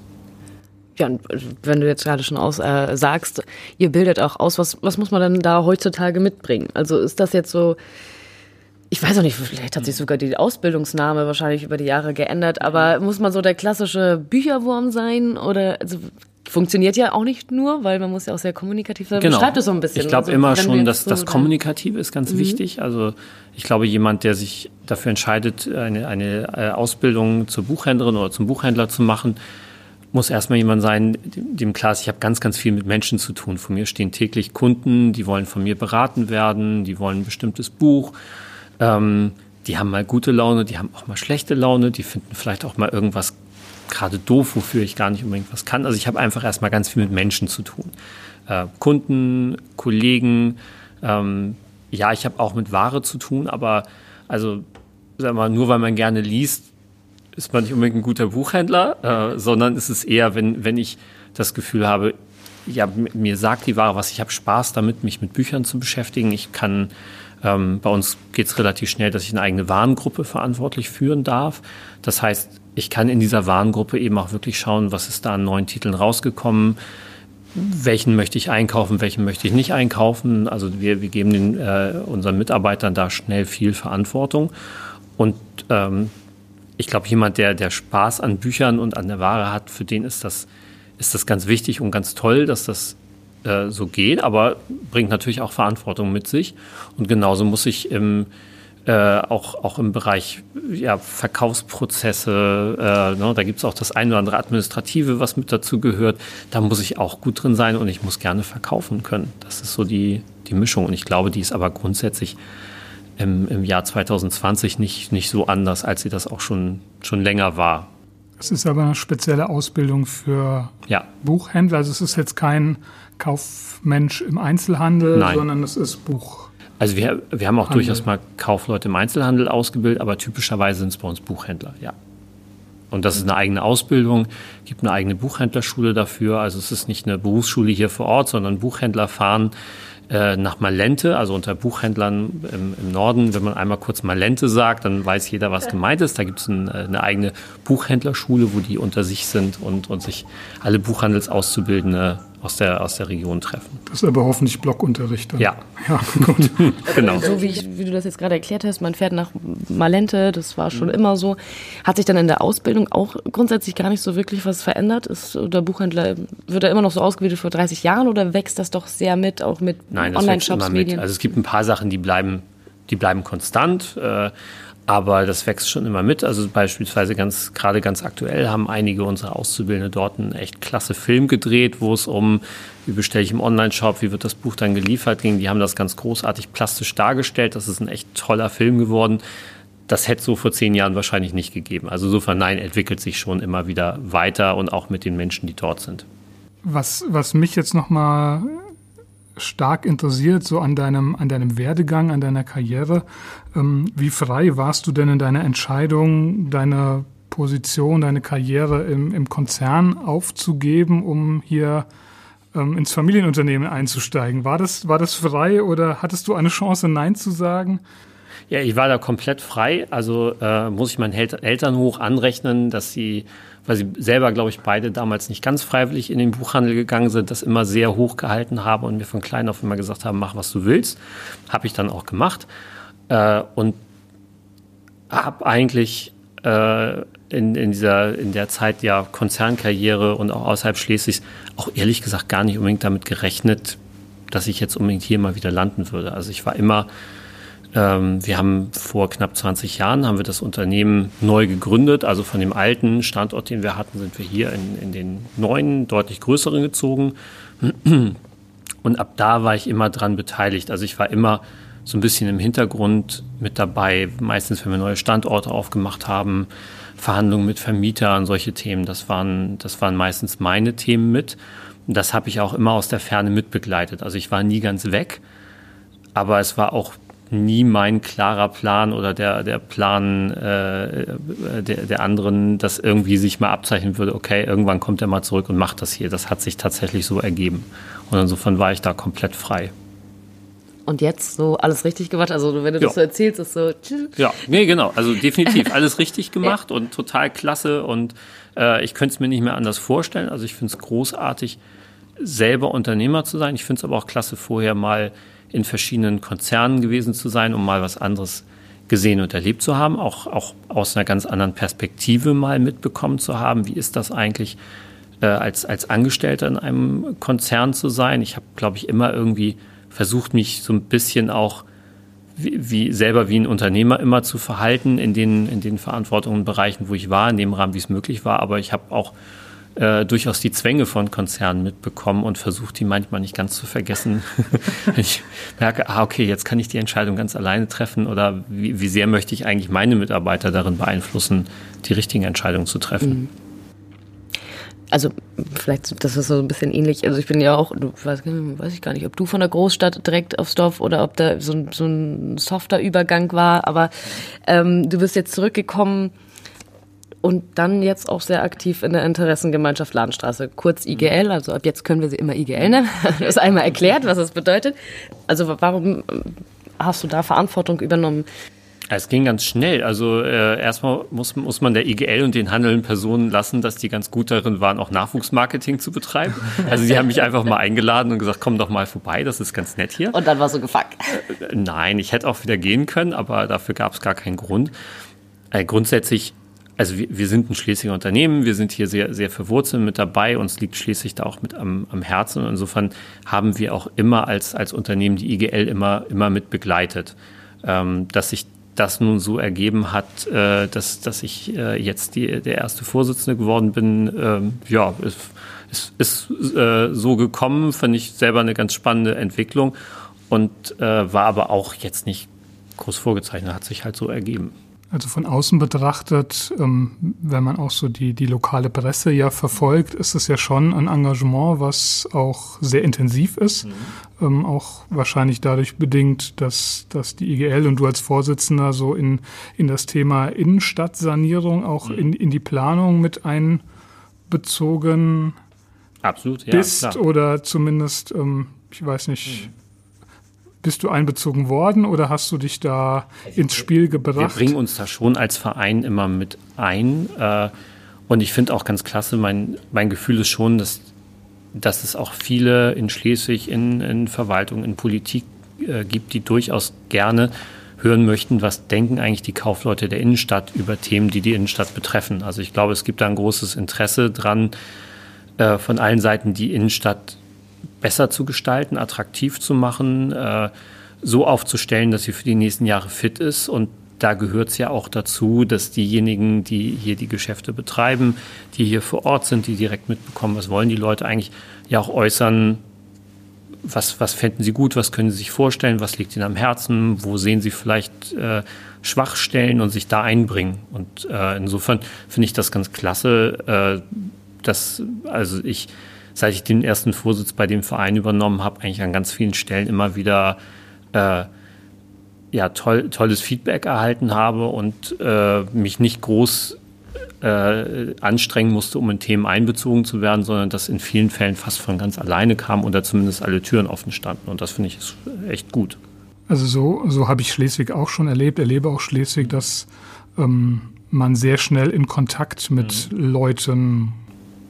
Ja, und wenn du jetzt gerade schon aus, äh, sagst, ihr bildet auch aus, was, was muss man denn da heutzutage mitbringen? Also ist das jetzt so, ich weiß auch nicht, vielleicht hat sich sogar die Ausbildungsname wahrscheinlich über die Jahre geändert, aber muss man so der klassische Bücherwurm sein oder also funktioniert ja auch nicht nur, weil man muss ja auch sehr kommunikativ sein. Genau. Beschreibt es so ein bisschen. Ich glaube also, immer schon, dass so das Kommunikative ist ganz mhm. wichtig. Also ich glaube, jemand, der sich dafür entscheidet, eine, eine äh, Ausbildung zur Buchhändlerin oder zum Buchhändler zu machen, muss erstmal jemand sein, dem klar ist, ich habe ganz, ganz viel mit Menschen zu tun. Von mir stehen täglich Kunden, die wollen von mir beraten werden, die wollen ein bestimmtes Buch. Ähm, die haben mal gute Laune, die haben auch mal schlechte Laune, die finden vielleicht auch mal irgendwas gerade doof, wofür ich gar nicht unbedingt was kann. Also ich habe einfach erstmal ganz viel mit Menschen zu tun. Äh, Kunden, Kollegen, ähm, ja, ich habe auch mit Ware zu tun, aber also sag mal, nur weil man gerne liest, ist man nicht unbedingt ein guter Buchhändler, äh, sondern ist es eher, wenn, wenn ich das Gefühl habe, ja, mir sagt die Ware was, ich habe Spaß damit, mich mit Büchern zu beschäftigen. Ich kann, ähm, bei uns geht es relativ schnell, dass ich eine eigene Warengruppe verantwortlich führen darf. Das heißt, ich kann in dieser Warengruppe eben auch wirklich schauen, was ist da an neuen Titeln rausgekommen. welchen möchte ich einkaufen, welchen möchte ich nicht einkaufen. Also wir, wir geben den, äh, unseren Mitarbeitern da schnell viel Verantwortung. Und ähm, ich glaube, jemand, der, der Spaß an Büchern und an der Ware hat, für den ist das, ist das ganz wichtig und ganz toll, dass das äh, so geht, aber bringt natürlich auch Verantwortung mit sich. Und genauso muss ich im äh, auch, auch im Bereich ja, Verkaufsprozesse, äh, ne, da gibt es auch das ein oder andere Administrative, was mit dazu gehört. Da muss ich auch gut drin sein und ich muss gerne verkaufen können. Das ist so die, die Mischung. Und ich glaube, die ist aber grundsätzlich im, im Jahr 2020 nicht, nicht so anders, als sie das auch schon, schon länger war. Es ist aber eine spezielle Ausbildung für ja. Buchhändler. Also es ist jetzt kein Kaufmensch im Einzelhandel, Nein. sondern es ist Buch. Also wir, wir haben auch Handel. durchaus mal Kaufleute im Einzelhandel ausgebildet, aber typischerweise sind es bei uns Buchhändler, ja. Und das ist eine eigene Ausbildung, gibt eine eigene Buchhändlerschule dafür. Also es ist nicht eine Berufsschule hier vor Ort, sondern Buchhändler fahren äh, nach Malente, also unter Buchhändlern im, im, Norden. Wenn man einmal kurz Malente sagt, dann weiß jeder, was gemeint ist. Da gibt es ein, äh, eine eigene Buchhändlerschule, wo die unter sich sind und, und sich alle Buchhandelsauszubildende aus der, aus der Region treffen. Das ist aber hoffentlich Blockunterricht. Dann. Ja. <laughs> Ja, gut. <laughs> genau. So wie, ich, wie du das jetzt gerade erklärt hast, man fährt nach Malente, das war schon mhm. immer so. Hat sich dann in der Ausbildung auch grundsätzlich gar nicht so wirklich was verändert? Ist der Buchhändler, wird er immer noch so ausgebildet vor 30 Jahren oder wächst das doch sehr mit, auch mit Online-Shops, Medien? Also es gibt ein paar Sachen, die bleiben, die bleiben konstant. Aber das wächst schon immer mit. Also beispielsweise ganz, gerade ganz aktuell haben einige unserer Auszubildende dort einen echt klasse Film gedreht, wo es um, wie bestelle ich im Online-Shop, wie wird das Buch dann geliefert ging. Die haben das ganz großartig plastisch dargestellt. Das ist ein echt toller Film geworden. Das hätte es so vor zehn Jahren wahrscheinlich nicht gegeben. Also insofern, nein, entwickelt sich schon immer wieder weiter und auch mit den Menschen, die dort sind. Was, was mich jetzt nochmal stark interessiert, so an deinem, an deinem Werdegang, an deiner Karriere. Ähm, wie frei warst du denn in deiner Entscheidung, deine Position, deine Karriere im, im Konzern aufzugeben, um hier ähm, ins Familienunternehmen einzusteigen? War das, war das frei oder hattest du eine Chance, Nein zu sagen? Ja, ich war da komplett frei. Also äh, muss ich meinen Eltern hoch anrechnen, dass sie weil sie selber, glaube ich, beide damals nicht ganz freiwillig in den Buchhandel gegangen sind, das immer sehr hoch gehalten haben und mir von klein auf immer gesagt haben, mach, was du willst. Habe ich dann auch gemacht äh, und habe eigentlich äh, in, in, dieser, in der Zeit ja Konzernkarriere und auch außerhalb Schleswigs auch ehrlich gesagt gar nicht unbedingt damit gerechnet, dass ich jetzt unbedingt hier mal wieder landen würde. Also ich war immer ähm, wir haben vor knapp 20 Jahren haben wir das Unternehmen neu gegründet. Also von dem alten Standort, den wir hatten, sind wir hier in, in den neuen, deutlich größeren gezogen. <clears throat> Und ab da war ich immer dran beteiligt. Also ich war immer so ein bisschen im Hintergrund mit dabei. Meistens, wenn wir neue Standorte aufgemacht haben, Verhandlungen mit Vermietern, solche Themen. Das waren, das waren meistens meine Themen mit. Und das habe ich auch immer aus der Ferne mitbegleitet. Also ich war nie ganz weg, aber es war auch nie mein klarer Plan oder der, der Plan äh, der, der anderen, dass irgendwie sich mal abzeichnen würde, okay, irgendwann kommt er mal zurück und macht das hier. Das hat sich tatsächlich so ergeben. Und insofern war ich da komplett frei. Und jetzt so alles richtig gemacht? Also wenn du das so erzählst, ist so. Ja, nee, genau. Also definitiv alles richtig <laughs> gemacht ja. und total klasse. Und äh, ich könnte es mir nicht mehr anders vorstellen. Also ich finde es großartig, selber Unternehmer zu sein. Ich finde es aber auch klasse, vorher mal in verschiedenen Konzernen gewesen zu sein, um mal was anderes gesehen und erlebt zu haben, auch, auch aus einer ganz anderen Perspektive mal mitbekommen zu haben. Wie ist das eigentlich, äh, als, als Angestellter in einem Konzern zu sein? Ich habe, glaube ich, immer irgendwie versucht, mich so ein bisschen auch wie, wie selber wie ein Unternehmer immer zu verhalten in den, in den verantwortlichen Bereichen, wo ich war, in dem Rahmen, wie es möglich war. Aber ich habe auch äh, durchaus die Zwänge von Konzernen mitbekommen und versuche die manchmal nicht ganz zu vergessen. <laughs> ich merke, ah, okay, jetzt kann ich die Entscheidung ganz alleine treffen oder wie, wie sehr möchte ich eigentlich meine Mitarbeiter darin beeinflussen, die richtigen Entscheidungen zu treffen. Mhm. Also vielleicht, das ist so ein bisschen ähnlich. Also ich bin ja auch, weiß, weiß ich gar nicht, ob du von der Großstadt direkt aufs Dorf oder ob da so, so ein softer Übergang war, aber ähm, du bist jetzt zurückgekommen und dann jetzt auch sehr aktiv in der Interessengemeinschaft Ladenstraße, kurz IGL. Also ab jetzt können wir sie immer IGL nennen. <laughs> Du hast einmal erklärt, was das bedeutet. Also warum hast du da Verantwortung übernommen? Es ging ganz schnell. Also äh, erstmal muss, muss man der IGL und den handelnden Personen lassen, dass die ganz gut darin waren, auch Nachwuchsmarketing zu betreiben. Also sie haben mich einfach mal eingeladen und gesagt, komm doch mal vorbei, das ist ganz nett hier. Und dann war so gefuckt. Äh, nein, ich hätte auch wieder gehen können, aber dafür gab es gar keinen Grund. Äh, grundsätzlich, also wir, wir sind ein Schlesinger Unternehmen, wir sind hier sehr, sehr verwurzelt mit dabei, uns liegt Schleswig da auch mit am, am Herzen und insofern haben wir auch immer als, als Unternehmen die IGL immer, immer mit begleitet. Ähm, dass sich das nun so ergeben hat, äh, dass, dass ich äh, jetzt die, der erste Vorsitzende geworden bin, ähm, ja, ist, ist, ist äh, so gekommen, fand ich selber eine ganz spannende Entwicklung und äh, war aber auch jetzt nicht groß vorgezeichnet, hat sich halt so ergeben. Also von außen betrachtet, ähm, wenn man auch so die, die lokale Presse ja verfolgt, ist es ja schon ein Engagement, was auch sehr intensiv ist. Mhm. Ähm, auch wahrscheinlich dadurch bedingt, dass, dass die IGL und du als Vorsitzender so in, in das Thema Innenstadtsanierung auch mhm. in, in die Planung mit einbezogen Absolut, ja, bist klar. oder zumindest, ähm, ich weiß nicht, mhm bist du einbezogen worden oder hast du dich da ins Spiel gebracht? Wir bringen uns da schon als Verein immer mit ein. Äh, und ich finde auch ganz klasse, mein, mein Gefühl ist schon, dass, dass es auch viele in Schleswig, in, in Verwaltung, in Politik äh, gibt, die durchaus gerne hören möchten, was denken eigentlich die Kaufleute der Innenstadt über Themen, die die Innenstadt betreffen. Also ich glaube, es gibt da ein großes Interesse dran, äh, von allen Seiten die Innenstadt besser zu gestalten, attraktiv zu machen, äh, so aufzustellen, dass sie für die nächsten Jahre fit ist. Und da gehört es ja auch dazu, dass diejenigen, die hier die Geschäfte betreiben, die hier vor Ort sind, die direkt mitbekommen, was wollen die Leute eigentlich, ja auch äußern, was, was fänden sie gut, was können sie sich vorstellen, was liegt ihnen am Herzen, wo sehen sie vielleicht äh, Schwachstellen und sich da einbringen. Und äh, insofern finde ich das ganz klasse, äh, dass also ich seit ich den ersten Vorsitz bei dem Verein übernommen habe, eigentlich an ganz vielen Stellen immer wieder äh, ja, toll, tolles Feedback erhalten habe und äh, mich nicht groß äh, anstrengen musste, um in Themen einbezogen zu werden, sondern das in vielen Fällen fast von ganz alleine kam oder zumindest alle Türen offen standen. Und das finde ich echt gut. Also so, so habe ich Schleswig auch schon erlebt, erlebe auch Schleswig, dass ähm, man sehr schnell in Kontakt mit mhm. Leuten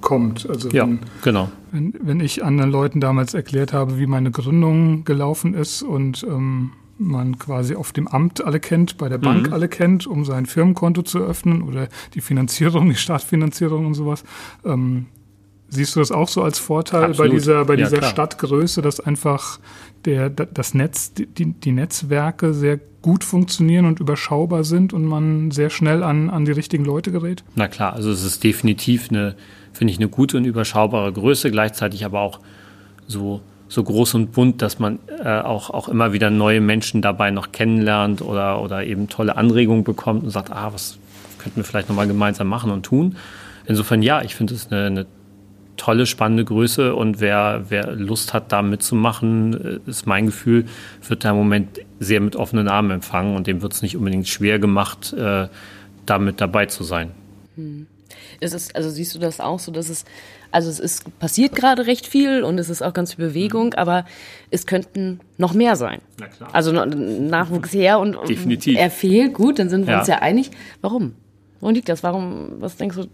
kommt. Also ja, wenn, genau. Wenn, wenn ich anderen Leuten damals erklärt habe, wie meine Gründung gelaufen ist und ähm, man quasi auf dem Amt alle kennt, bei der Bank mhm. alle kennt, um sein Firmenkonto zu öffnen oder die Finanzierung, die Startfinanzierung und sowas. Ähm, siehst du das auch so als Vorteil Absolut. bei dieser, bei dieser ja, Stadtgröße, dass einfach der, das Netz, die, die Netzwerke sehr gut funktionieren und überschaubar sind und man sehr schnell an, an die richtigen Leute gerät? Na klar, also es ist definitiv eine, finde ich, eine gute und überschaubare Größe, gleichzeitig aber auch so, so groß und bunt, dass man äh, auch, auch immer wieder neue Menschen dabei noch kennenlernt oder, oder eben tolle Anregungen bekommt und sagt, ah, was könnten wir vielleicht nochmal gemeinsam machen und tun. Insofern ja, ich finde es eine, eine tolle, spannende Größe und wer, wer Lust hat, da mitzumachen, äh, ist mein Gefühl, wird da im Moment sehr mit offenen Armen empfangen und dem wird es nicht unbedingt schwer gemacht, äh, da mit dabei zu sein. Hm. Ist es, also siehst du das auch so, dass es, also es ist, passiert gerade recht viel und es ist auch ganz viel Bewegung, mhm. aber es könnten noch mehr sein. Na klar. Also Nachwuchs her und Definitiv. er fehlt, gut, dann sind wir ja. uns ja einig. Warum? Woran liegt das? Warum, was denkst du?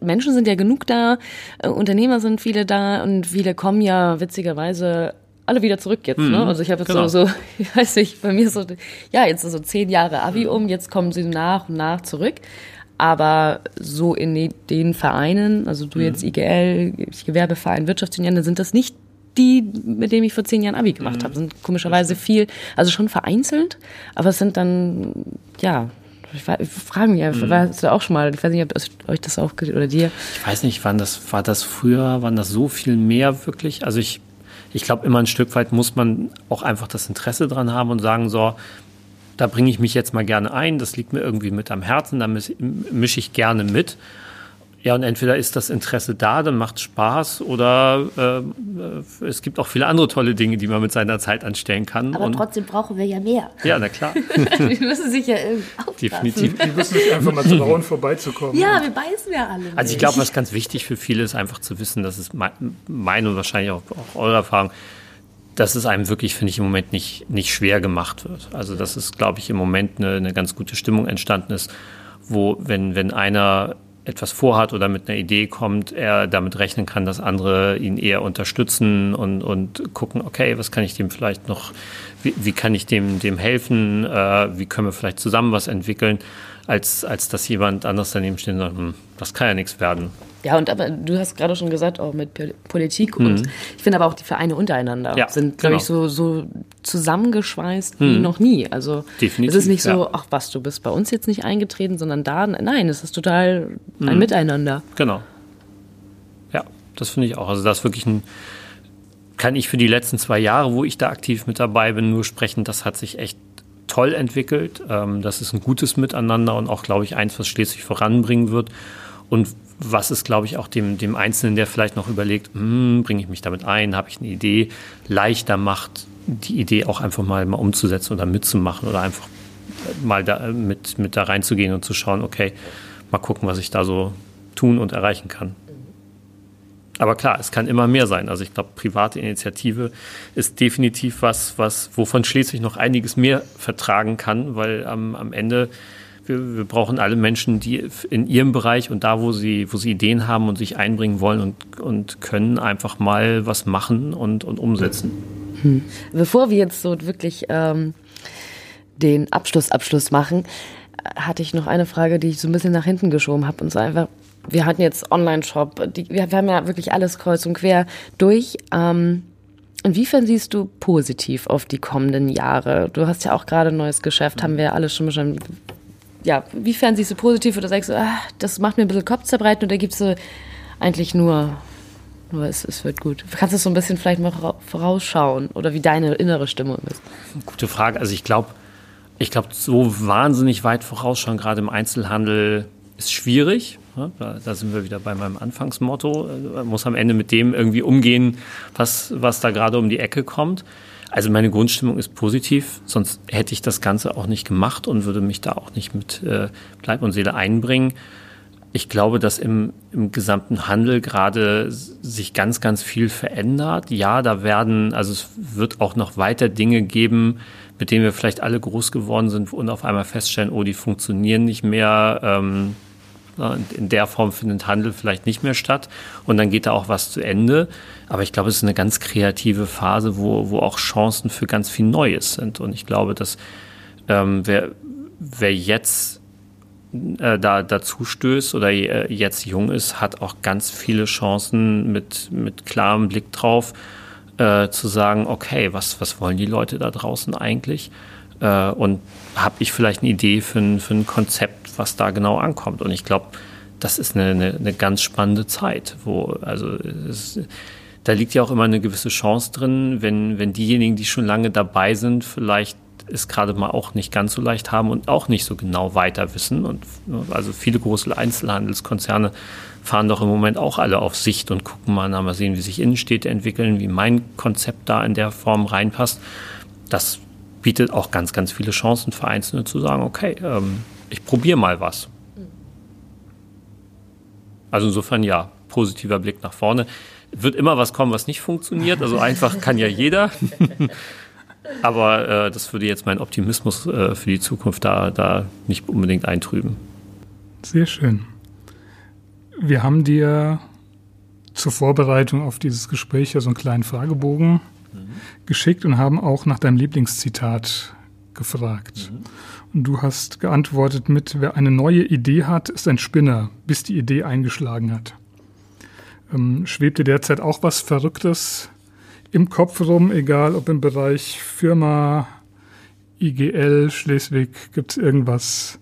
Menschen sind ja genug da, äh, Unternehmer sind viele da und viele kommen ja witzigerweise alle wieder zurück jetzt. Ne? Mhm, ne? Also ich habe jetzt genau. so, so, <laughs> ich weiß nicht, bei mir so, ja, jetzt so zehn Jahre Abi um, jetzt kommen sie nach und nach zurück. Aber so in den Vereinen, also du mhm. jetzt IGL, Gewerbeverein, Wirtschaftsunion, sind das nicht die, mit denen ich vor zehn Jahren Abi gemacht mhm. habe. Sind komischerweise viel, also schon vereinzelt, aber es sind dann, ja, ich, ich frage mich, mhm. warst du auch schon mal, ich weiß nicht, ob euch das auch oder dir. Ich weiß nicht, wann das, war das früher, waren das so viel mehr wirklich? Also ich, ich glaube, immer ein Stück weit muss man auch einfach das Interesse dran haben und sagen, so, da bringe ich mich jetzt mal gerne ein, das liegt mir irgendwie mit am Herzen, da mische ich gerne mit. Ja, und entweder ist das Interesse da, dann macht es Spaß, oder äh, es gibt auch viele andere tolle Dinge, die man mit seiner Zeit anstellen kann. Aber und trotzdem brauchen wir ja mehr. Ja, na klar. <laughs> die müssen sich ja irgendwie Definitiv. Die müssen sich einfach mal trauen, vorbeizukommen. Ja, wir beißen ja alle. Also ich glaube, was ganz wichtig für viele ist, einfach zu wissen, dass es meine und wahrscheinlich auch, auch eure Erfahrung, dass es einem wirklich, finde ich, im Moment nicht, nicht schwer gemacht wird. Also dass es, glaube ich, im Moment eine, eine ganz gute Stimmung entstanden ist, wo, wenn, wenn einer etwas vorhat oder mit einer Idee kommt, er damit rechnen kann, dass andere ihn eher unterstützen und, und gucken, okay, was kann ich dem vielleicht noch, wie, wie kann ich dem, dem helfen, äh, wie können wir vielleicht zusammen was entwickeln, als, als dass jemand anderes daneben steht und sagt, hm, das kann ja nichts werden. Ja, und aber du hast gerade schon gesagt, auch mit Politik mhm. und ich finde aber auch die Vereine untereinander ja, sind, glaube genau. ich, so, so zusammengeschweißt mhm. wie noch nie. Also Definitiv, es ist nicht so, ja. ach was, du bist bei uns jetzt nicht eingetreten, sondern da, nein, es ist total ein mhm. Miteinander. Genau. Ja, das finde ich auch. Also das ist wirklich ein, kann ich für die letzten zwei Jahre, wo ich da aktiv mit dabei bin, nur sprechen, das hat sich echt toll entwickelt. Ähm, das ist ein gutes Miteinander und auch, glaube ich, eins, was Schleswig voranbringen wird. Und was es, glaube ich, auch dem, dem Einzelnen, der vielleicht noch überlegt, hm, bringe ich mich damit ein, habe ich eine Idee, leichter macht, die Idee auch einfach mal, mal umzusetzen oder mitzumachen oder einfach mal da, mit, mit da reinzugehen und zu schauen, okay, mal gucken, was ich da so tun und erreichen kann. Aber klar, es kann immer mehr sein. Also ich glaube, private Initiative ist definitiv was, was, wovon Schleswig noch einiges mehr vertragen kann, weil am, am Ende wir, wir, brauchen alle Menschen, die in ihrem Bereich und da, wo sie, wo sie Ideen haben und sich einbringen wollen und, und können, einfach mal was machen und, und umsetzen. Hm. Bevor wir jetzt so wirklich ähm, den Abschluss Abschluss machen, hatte ich noch eine Frage, die ich so ein bisschen nach hinten geschoben habe und so einfach. Wir hatten jetzt Online-Shop, wir, wir, haben ja wirklich alles kreuz und quer durch. Ähm, Inwiefern siehst du positiv auf die kommenden Jahre? Du hast ja auch gerade ein neues Geschäft, haben wir alle schon schon ja, wiefern siehst du positiv oder sagst du, ah, das macht mir ein bisschen Kopfzerbreiten oder gibst du eigentlich nur, nur es, es wird gut? Kannst du so ein bisschen vielleicht mal vorausschauen oder wie deine innere Stimmung ist? Gute Frage. Also ich glaube, ich glaube, so wahnsinnig weit vorausschauen, gerade im Einzelhandel, ist schwierig. Da, da, sind wir wieder bei meinem Anfangsmotto. Man muss am Ende mit dem irgendwie umgehen, was, was da gerade um die Ecke kommt. Also meine Grundstimmung ist positiv, sonst hätte ich das Ganze auch nicht gemacht und würde mich da auch nicht mit äh, Leib und Seele einbringen. Ich glaube, dass im, im gesamten Handel gerade sich ganz, ganz viel verändert. Ja, da werden, also es wird auch noch weiter Dinge geben, mit denen wir vielleicht alle groß geworden sind und auf einmal feststellen, oh, die funktionieren nicht mehr. Ähm, in der Form findet Handel vielleicht nicht mehr statt und dann geht da auch was zu Ende. Aber ich glaube, es ist eine ganz kreative Phase, wo, wo auch Chancen für ganz viel Neues sind. Und ich glaube, dass ähm, wer, wer jetzt äh, da dazu stößt oder äh, jetzt jung ist, hat auch ganz viele Chancen mit, mit klarem Blick drauf äh, zu sagen, okay, was, was wollen die Leute da draußen eigentlich? Äh, und habe ich vielleicht eine Idee für für ein Konzept, was da genau ankommt. Und ich glaube, das ist eine, eine, eine, ganz spannende Zeit, wo, also es, da liegt ja auch immer eine gewisse Chance drin, wenn, wenn diejenigen, die schon lange dabei sind, vielleicht es gerade mal auch nicht ganz so leicht haben und auch nicht so genau weiter wissen. Und also viele große Einzelhandelskonzerne fahren doch im Moment auch alle auf Sicht und gucken mal, na, mal sehen, wie sich Innenstädte entwickeln, wie mein Konzept da in der Form reinpasst. Das bietet auch ganz, ganz viele Chancen für Einzelne zu sagen, okay, ähm, ich probiere mal was. Also insofern ja, positiver Blick nach vorne. Wird immer was kommen, was nicht funktioniert. Also einfach <laughs> kann ja jeder. Aber äh, das würde jetzt meinen Optimismus äh, für die Zukunft da, da nicht unbedingt eintrüben. Sehr schön. Wir haben dir zur Vorbereitung auf dieses Gespräch ja so einen kleinen Fragebogen geschickt und haben auch nach deinem Lieblingszitat gefragt. Mhm. Du hast geantwortet mit, wer eine neue Idee hat, ist ein Spinner, bis die Idee eingeschlagen hat. Ähm, schwebt dir derzeit auch was Verrücktes im Kopf rum, egal ob im Bereich Firma, IGL, Schleswig, gibt es irgendwas?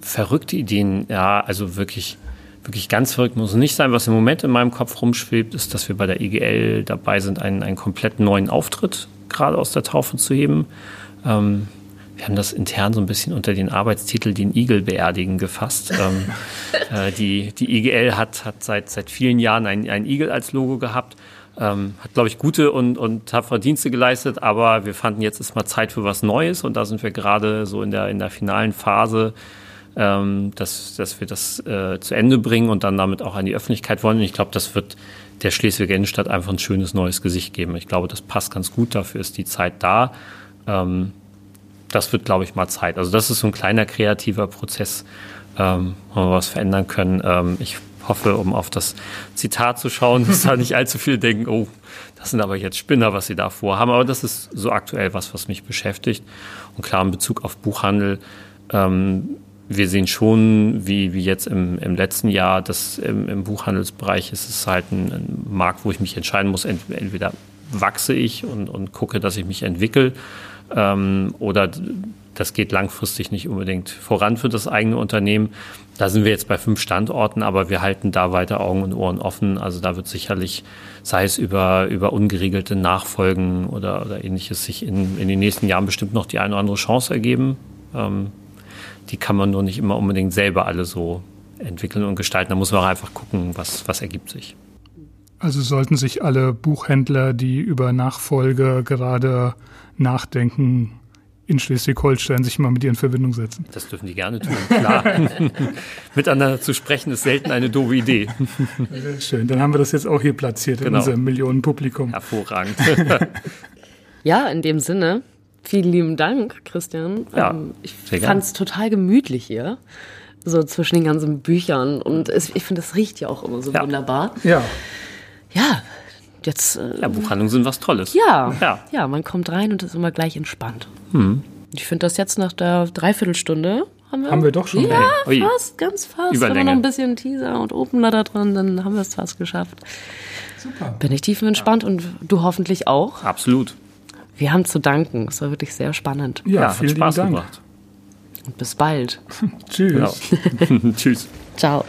Verrückte Ideen, ja, also wirklich wirklich ganz verrückt muss es nicht sein. Was im Moment in meinem Kopf rumschwebt, ist, dass wir bei der IGL dabei sind, einen, einen komplett neuen Auftritt gerade aus der Taufe zu heben. Ähm, wir haben das intern so ein bisschen unter den Arbeitstitel den Igel beerdigen gefasst. <laughs> ähm, äh, die, die IGL hat, hat seit, seit vielen Jahren einen, einen Igel als Logo gehabt. Ähm, hat, glaube ich, gute und, und tapfere Dienste geleistet, aber wir fanden jetzt ist mal Zeit für was Neues und da sind wir gerade so in der, in der finalen Phase ähm, dass, dass wir das äh, zu Ende bringen und dann damit auch an die Öffentlichkeit wollen. Und ich glaube, das wird der Schleswig Innenstadt einfach ein schönes neues Gesicht geben. Ich glaube, das passt ganz gut, dafür ist die Zeit da. Ähm, das wird, glaube ich, mal Zeit. Also das ist so ein kleiner kreativer Prozess, ähm, wo wir was verändern können. Ähm, ich hoffe, um auf das Zitat zu schauen, <laughs> dass da nicht allzu viele denken, oh, das sind aber jetzt Spinner, was sie da vorhaben. Aber das ist so aktuell was, was mich beschäftigt. Und klar, in Bezug auf Buchhandel, ähm, wir sehen schon, wie, wie jetzt im, im letzten Jahr, dass im, im Buchhandelsbereich ist es halt ein, ein, Markt, wo ich mich entscheiden muss, entweder wachse ich und, und gucke, dass ich mich entwickle, ähm, oder das geht langfristig nicht unbedingt voran für das eigene Unternehmen. Da sind wir jetzt bei fünf Standorten, aber wir halten da weiter Augen und Ohren offen. Also da wird sicherlich, sei es über, über ungeregelte Nachfolgen oder, oder ähnliches, sich in, in den nächsten Jahren bestimmt noch die eine oder andere Chance ergeben. Ähm, die kann man nur nicht immer unbedingt selber alle so entwickeln und gestalten. Da muss man auch einfach gucken, was, was ergibt sich. Also sollten sich alle Buchhändler, die über Nachfolge gerade nachdenken, in Schleswig-Holstein sich mal mit ihr in Verbindung setzen. Das dürfen die gerne tun, klar. <laughs> Miteinander zu sprechen ist selten eine doofe Idee. Schön, dann haben wir das jetzt auch hier platziert genau. in unserem Millionenpublikum. Hervorragend. <laughs> ja, in dem Sinne, vielen lieben Dank, Christian. Ja, ähm, ich fand es total gemütlich hier so zwischen den ganzen Büchern. Und es, ich finde, es riecht ja auch immer so ja. wunderbar. Ja. Ja, jetzt. Äh, ja, Buchhandlungen sind was Tolles. Ja, ja, ja. man kommt rein und ist immer gleich entspannt. Hm. Ich finde das jetzt nach der Dreiviertelstunde haben wir, haben wir doch schon. Ja, Ui. fast, ganz fast. Überlänge. Wenn wir noch ein bisschen Teaser und Opener da dran, dann haben wir es fast geschafft. Super. Bin ich tiefenentspannt ja. und du hoffentlich auch. Absolut. Wir haben zu danken. Es war wirklich sehr spannend. Ja, ja hat Spaß Dank. gemacht. Und bis bald. <laughs> Tschüss. <laughs> Tschüss. Ciao.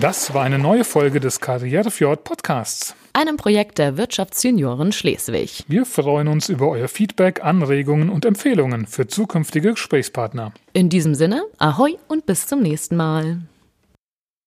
Das war eine neue Folge des Karrierefjord Podcasts. Einem Projekt der Wirtschaftsjunioren Schleswig. Wir freuen uns über euer Feedback, Anregungen und Empfehlungen für zukünftige Gesprächspartner. In diesem Sinne, ahoi und bis zum nächsten Mal.